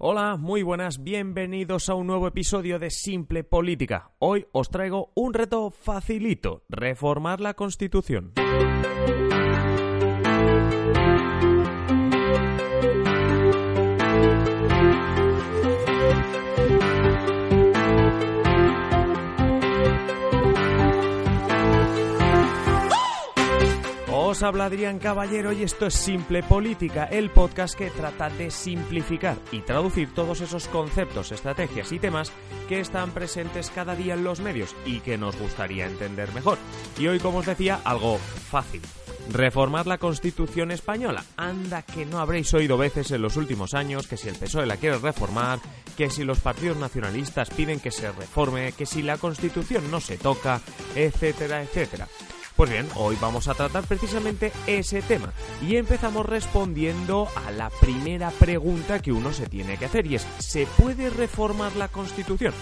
Hola, muy buenas, bienvenidos a un nuevo episodio de Simple Política. Hoy os traigo un reto facilito, reformar la Constitución. Habla Adrián Caballero y esto es Simple Política, el podcast que trata de simplificar y traducir todos esos conceptos, estrategias y temas que están presentes cada día en los medios y que nos gustaría entender mejor. Y hoy, como os decía, algo fácil. Reformar la Constitución española. Anda que no habréis oído veces en los últimos años que si el PSOE la quiere reformar, que si los partidos nacionalistas piden que se reforme, que si la Constitución no se toca, etcétera, etcétera. Pues bien, hoy vamos a tratar precisamente ese tema y empezamos respondiendo a la primera pregunta que uno se tiene que hacer y es ¿se puede reformar la Constitución?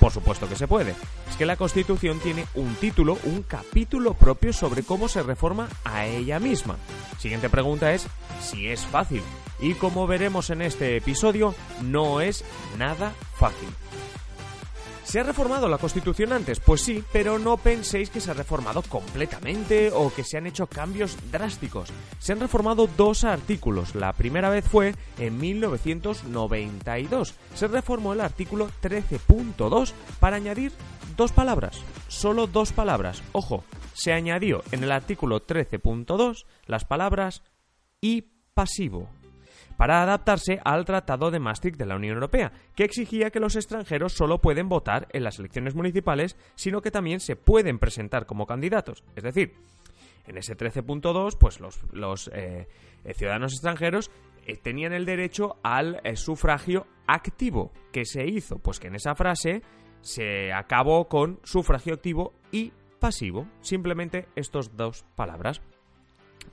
Por supuesto que se puede. Es que la Constitución tiene un título, un capítulo propio sobre cómo se reforma a ella misma. Siguiente pregunta es si es fácil. Y como veremos en este episodio, no es nada fácil. ¿Se ha reformado la Constitución antes? Pues sí, pero no penséis que se ha reformado completamente o que se han hecho cambios drásticos. Se han reformado dos artículos. La primera vez fue en 1992. Se reformó el artículo 13.2 para añadir dos palabras. Solo dos palabras. Ojo, se añadió en el artículo 13.2 las palabras y pasivo para adaptarse al Tratado de Maastricht de la Unión Europea, que exigía que los extranjeros solo pueden votar en las elecciones municipales, sino que también se pueden presentar como candidatos. Es decir, en ese 13.2, pues los, eh, eh, ciudadanos extranjeros eh, tenían el derecho al sufragio activo. ¿Qué se hizo? Pues que en esa frase se acabó con sufragio activo y pasivo. Simplemente estas dos palabras.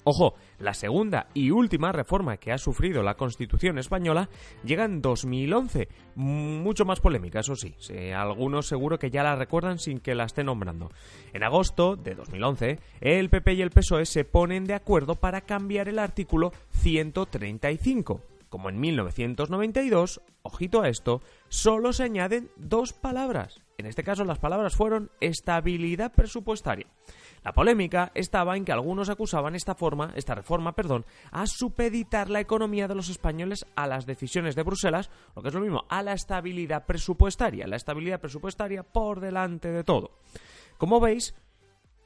Ojo, la segunda y última reforma que ha sufrido la Constitución española llega en 2011, mucho más polémica, eso sí, algunos seguro que ya la recuerdan sin que la esté nombrando. En agosto de 2011, el PP y el PSOE se ponen de acuerdo para cambiar el artículo 135. Como en 1992, ojito a esto, solo se añaden dos palabras. En este caso las palabras fueron estabilidad presupuestaria. La polémica estaba en que algunos acusaban esta forma, esta reforma, perdón, a supeditar la economía de los españoles a las decisiones de Bruselas, lo que es lo mismo, a la estabilidad presupuestaria, la estabilidad presupuestaria por delante de todo. Como veis,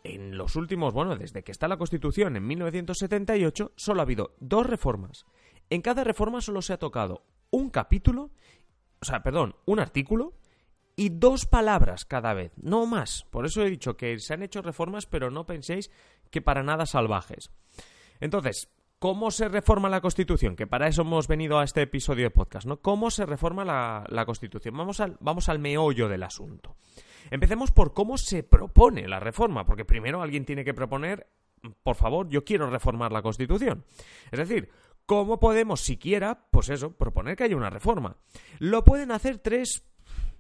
en los últimos, bueno, desde que está la Constitución en 1978, solo ha habido dos reformas. En cada reforma solo se ha tocado un capítulo, o sea, perdón, un artículo y dos palabras cada vez, no más. Por eso he dicho que se han hecho reformas, pero no penséis que para nada salvajes. Entonces, ¿cómo se reforma la Constitución? Que para eso hemos venido a este episodio de podcast, ¿no? ¿Cómo se reforma la, Constitución? Vamos al, vamos al meollo del asunto. Empecemos por cómo se propone la reforma, porque primero alguien tiene que proponer, por favor, yo quiero reformar la Constitución. Es decir, ¿cómo podemos siquiera, pues eso, proponer que haya una reforma? Lo pueden hacer tres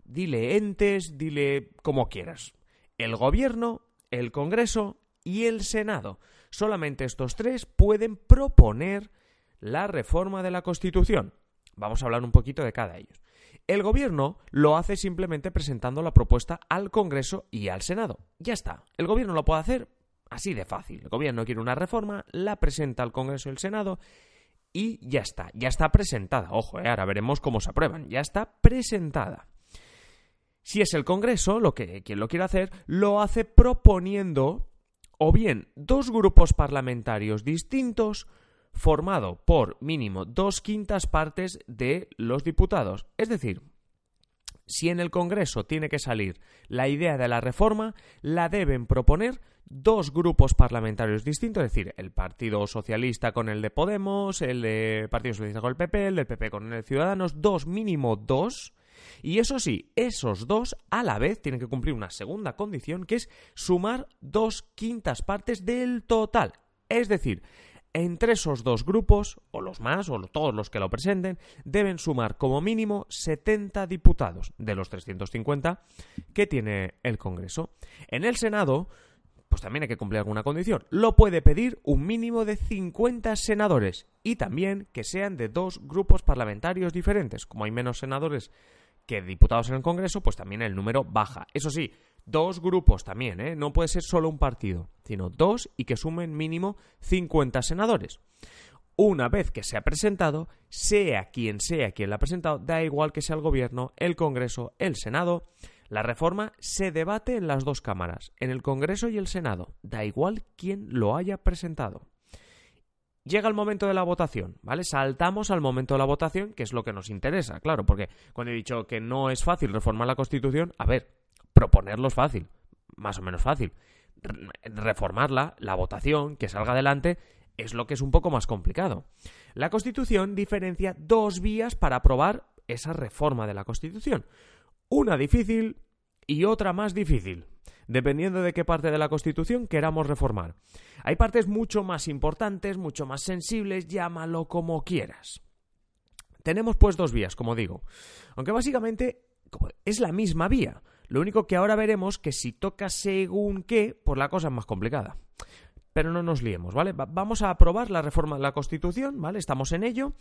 dile entes, dile como quieras. El gobierno, el Congreso y el Senado. Solamente estos tres pueden proponer la reforma de la Constitución. Vamos a hablar un poquito de cada ellos. El gobierno lo hace simplemente presentando la propuesta al Congreso y al Senado. Ya está. El gobierno lo puede hacer así de fácil. El gobierno quiere una reforma, la presenta al Congreso y al Senado y ya está. Ya está presentada. Ojo, eh, ahora veremos cómo se aprueban. Ya está presentada. Si es el Congreso, lo que quien lo quiere hacer, lo hace proponiendo o bien dos grupos parlamentarios distintos formado por mínimo dos quintas partes de los diputados. Es decir, si en el Congreso tiene que salir la idea de la reforma, la deben proponer dos grupos parlamentarios distintos, es decir, el Partido Socialista con el de Podemos, el Partido Socialista con el PP, el del PP con el de Ciudadanos, dos, mínimo dos, y eso sí, esos dos a la vez tienen que cumplir una segunda condición que es sumar dos quintas partes del total. Es decir, entre esos dos grupos, o los más, o todos los que lo presenten, deben sumar como mínimo 70 diputados de los 350 que tiene el Congreso. En el Senado pues también hay que cumplir alguna condición. Lo puede pedir un mínimo de 50 senadores y también que sean de dos grupos parlamentarios diferentes. Como hay menos senadores que diputados en el Congreso, pues también el número baja. Eso sí, dos grupos también, ¿eh? No puede ser solo un partido, sino dos y que sumen mínimo 50 senadores. Una vez que se ha presentado, sea quien sea quien la ha presentado, da igual que sea el Gobierno, el Congreso, el Senado, la reforma se debate en las dos cámaras, en el Congreso y el Senado, da igual quién lo haya presentado. Llega el momento de la votación, ¿vale? Saltamos al momento de la votación, que es lo que nos interesa, claro, porque cuando he dicho que no es fácil reformar la Constitución, a ver, proponerlo es fácil, más o menos fácil. Reformarla, la votación, que salga adelante, es lo que es un poco más complicado. La Constitución diferencia dos vías para aprobar esa reforma de la Constitución. Una difícil y otra más difícil, dependiendo de qué parte de la Constitución queramos reformar. Hay partes mucho más importantes, mucho más sensibles, llámalo como quieras. Tenemos pues dos vías, como digo, aunque básicamente es la misma vía. Lo único que ahora veremos que si toca según qué, pues la cosa es más complicada pero no nos liemos, ¿vale? vamos a aprobar la reforma de la Constitución, ¿vale? Estamos en ello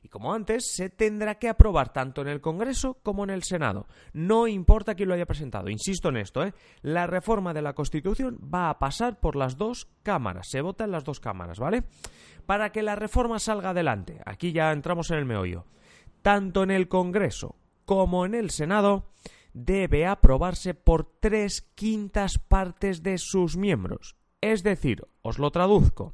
y como antes se tendrá que aprobar tanto en el Congreso como en el Senado. No importa quién lo haya presentado, insisto en esto, ¿eh? La reforma de la Constitución va a pasar por las dos cámaras, se vota en las dos cámaras, ¿vale? Para que la reforma salga adelante, aquí ya entramos en el meollo, tanto en el Congreso como en el Senado, debe aprobarse por tres quintas partes de sus miembros. Es decir, os lo traduzco.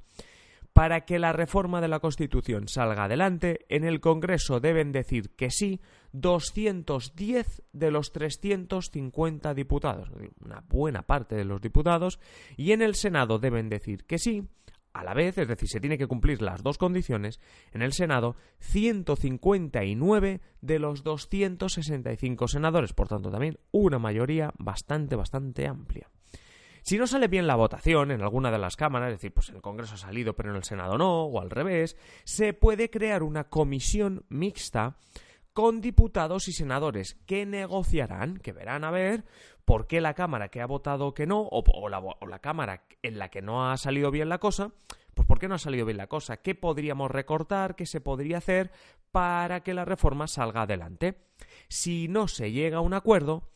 Para que la reforma de la Constitución salga adelante, en el Congreso deben decir que sí 210 de los 350 diputados, una buena parte de los diputados, y en el Senado deben decir que sí a la vez, es decir, se tiene que cumplir las dos condiciones, en el Senado 159 de los 265 senadores, por tanto también una mayoría bastante, bastante amplia. Si no sale bien la votación en alguna de las cámaras, es decir, pues en el Congreso ha salido pero en el Senado no, o al revés, se puede crear una comisión mixta con diputados y senadores que negociarán, que verán a ver por qué la Cámara que ha votado que no, o, la, o, la, Cámara en la que no ha salido bien la cosa, pues por qué no ha salido bien la cosa, qué podríamos recortar, qué se podría hacer para que la reforma salga adelante. Si no se llega a un acuerdo,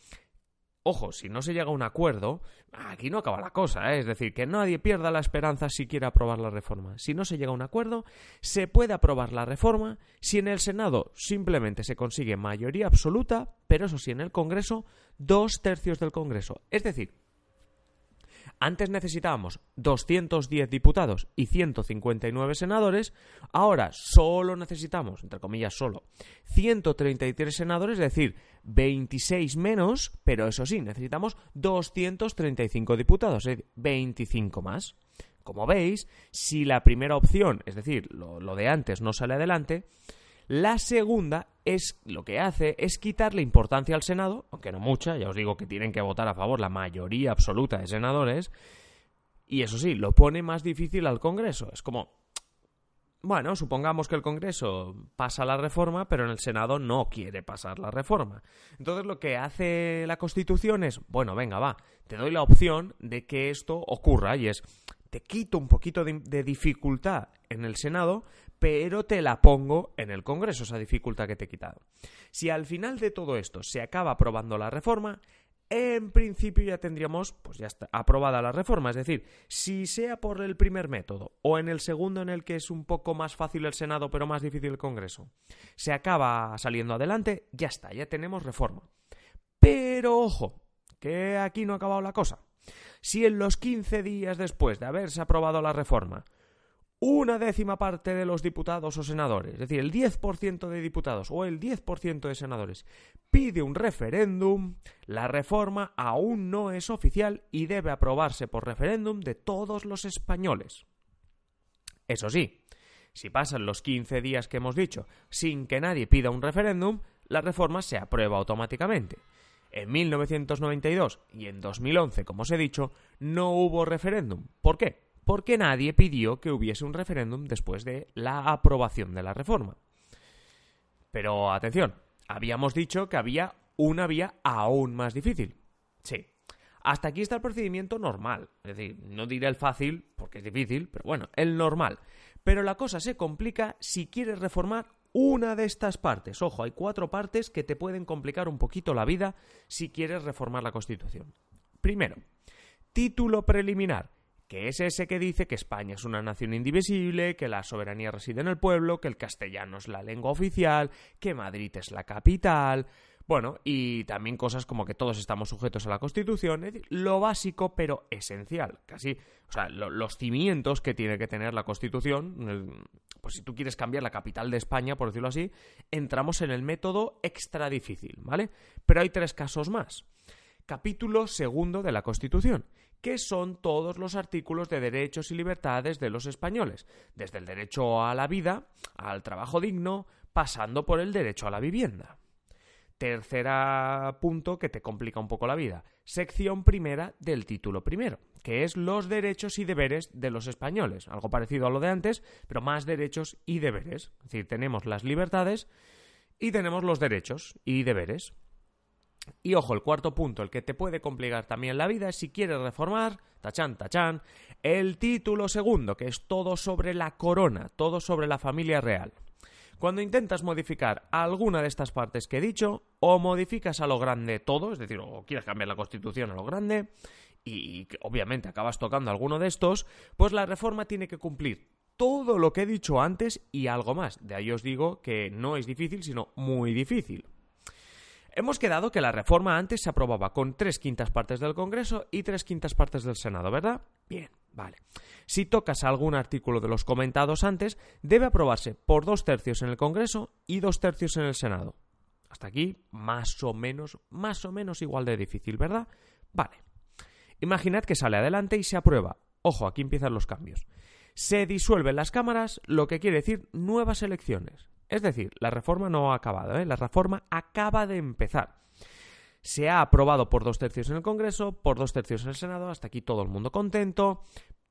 Ojo, si no se llega a un acuerdo, aquí no acaba la cosa, ¿eh? es decir, que nadie pierda la esperanza si quiere aprobar la reforma. Si no se llega a un acuerdo, se puede aprobar la reforma si en el Senado simplemente se consigue mayoría absoluta, pero eso sí, en el Congreso, dos tercios del Congreso. Es decir, antes necesitábamos 210 diputados y 159 senadores, ahora solo necesitamos, entre comillas solo, 133 senadores, es decir, 26 menos, pero eso sí, necesitamos 235 diputados, es decir, 25 más. Como veis, si la primera opción, es decir, lo, lo de antes no sale adelante, la segunda es lo que hace es quitarle importancia al Senado, aunque no mucha, ya os digo que tienen que votar a favor la mayoría absoluta de senadores, y eso sí, lo pone más difícil al Congreso. Es como, bueno, supongamos que el Congreso pasa la reforma, pero en el Senado no quiere pasar la reforma. Entonces lo que hace la Constitución es, bueno, venga, va, te doy la opción de que esto ocurra y es, te quito un poquito de, dificultad en el Senado, pero te la pongo en el Congreso, esa dificultad que te he quitado. Si al final de todo esto se acaba aprobando la reforma, en principio ya tendríamos, pues ya está, aprobada la reforma. Es decir, si sea por el primer método o en el segundo en el que es un poco más fácil el Senado pero más difícil el Congreso, se acaba saliendo adelante, ya está, ya tenemos reforma. Pero ojo, que aquí no ha acabado la cosa. Si en los 15 días después de haberse aprobado la reforma una décima parte de los diputados o senadores, es decir, el 10% de diputados o el 10% de senadores, pide un referéndum, la reforma aún no es oficial y debe aprobarse por referéndum de todos los españoles. Eso sí, si pasan los 15 días que hemos dicho sin que nadie pida un referéndum, la reforma se aprueba automáticamente. En 1992 y en 2011, como os he dicho, no hubo referéndum. ¿Por qué? porque nadie pidió que hubiese un referéndum después de la aprobación de la reforma. Pero atención, habíamos dicho que había una vía aún más difícil. Sí, Hasta aquí está el procedimiento normal. Es decir, no diré el fácil, porque es difícil, pero bueno, el normal. Pero la cosa se complica si quieres reformar una de estas partes. Ojo, hay cuatro partes que te pueden complicar un poquito la vida si quieres reformar la Constitución. Primero, título preliminar, que es ese que dice que España es una nación indivisible, que la soberanía reside en el pueblo, que el castellano es la lengua oficial, que Madrid es la capital, bueno, y también cosas como que todos estamos sujetos a la Constitución, es decir, lo básico pero esencial, casi, o sea, los cimientos que tiene que tener la Constitución, pues si tú quieres cambiar la capital de España, por decirlo así, entramos en el método extra difícil, ¿vale? Pero hay tres casos más. Capítulo segundo de la Constitución, que son todos los artículos de derechos y libertades de los españoles, desde el derecho a la vida, al trabajo digno, pasando por el derecho a la vivienda. Tercera punto que te complica un poco la vida. Sección primera del título primero, que es los derechos y deberes de los españoles. Algo parecido a lo de antes, pero más derechos y deberes. Es decir, tenemos las libertades y tenemos los derechos y deberes. Y ojo, el cuarto punto, el que te puede complicar también la vida es si quieres reformar, tachán, tachán, el título segundo, que es todo sobre la corona, todo sobre la familia real. Cuando intentas modificar alguna de estas partes que he dicho, o modificas a lo grande todo, es decir, o quieres cambiar la constitución a lo grande, y obviamente acabas tocando alguno de estos, pues la reforma tiene que cumplir todo lo que he dicho antes y algo más. De ahí os digo que no es difícil, sino muy difícil. Hemos quedado que la reforma antes se aprobaba con tres quintas partes del Congreso y tres quintas partes del Senado, ¿verdad? Bien, vale. Si tocas algún artículo de los comentados antes, debe aprobarse por dos tercios en el Congreso y dos tercios en el Senado. Hasta aquí, más o menos, más o menos igual de difícil, ¿verdad? Vale. Imaginad que sale adelante y se aprueba. Ojo, aquí empiezan los cambios. Se disuelven las cámaras, lo que quiere decir nuevas elecciones. Es decir, la reforma no ha acabado, ¿eh? la reforma acaba de empezar. Se ha aprobado por dos tercios en el Congreso, por dos tercios en el Senado, hasta aquí todo el mundo contento,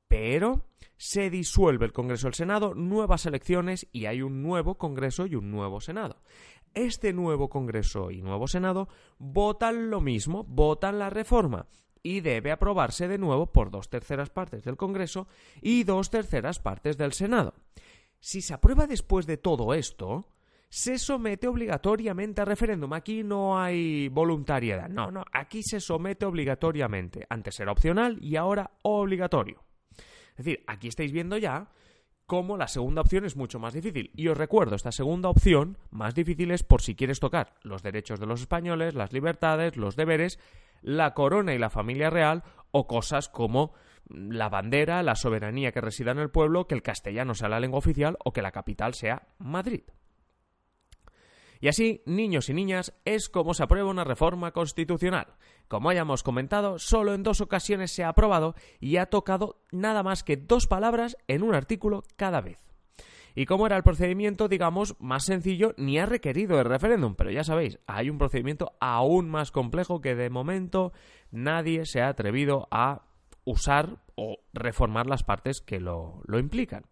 pero se disuelve el Congreso y el Senado, nuevas elecciones y hay un nuevo Congreso y un nuevo Senado. Este nuevo Congreso y nuevo Senado votan lo mismo, votan la reforma y debe aprobarse de nuevo por dos terceras partes del Congreso y dos terceras partes del Senado. Si se aprueba después de todo esto, se somete obligatoriamente a referéndum. Aquí no hay voluntariedad. No, no, aquí se somete obligatoriamente. Antes era opcional y ahora obligatorio. Es decir, aquí estáis viendo ya cómo la segunda opción es mucho más difícil. Y os recuerdo, esta segunda opción más difícil es por si quieres tocar los derechos de los españoles, las libertades, los deberes, la corona y la familia real o cosas como la bandera, la soberanía que resida en el pueblo, que el castellano sea la lengua oficial o que la capital sea Madrid. Y así, niños y niñas, es como se aprueba una reforma constitucional. Como hayamos comentado, solo en dos ocasiones se ha aprobado y ha tocado nada más que dos palabras en un artículo cada vez. Y como era el procedimiento, digamos, más sencillo, ni ha requerido el referéndum, pero ya sabéis, hay un procedimiento aún más complejo que de momento nadie se ha atrevido a usar o reformar las partes que lo, implican.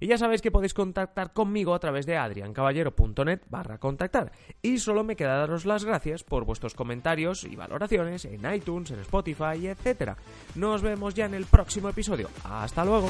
Y ya sabéis que podéis contactar conmigo a través de adriancaballero.net barra contactar. Y solo me queda daros las gracias por vuestros comentarios y valoraciones en iTunes, en Spotify, etc. Nos vemos ya en el próximo episodio. Hasta luego.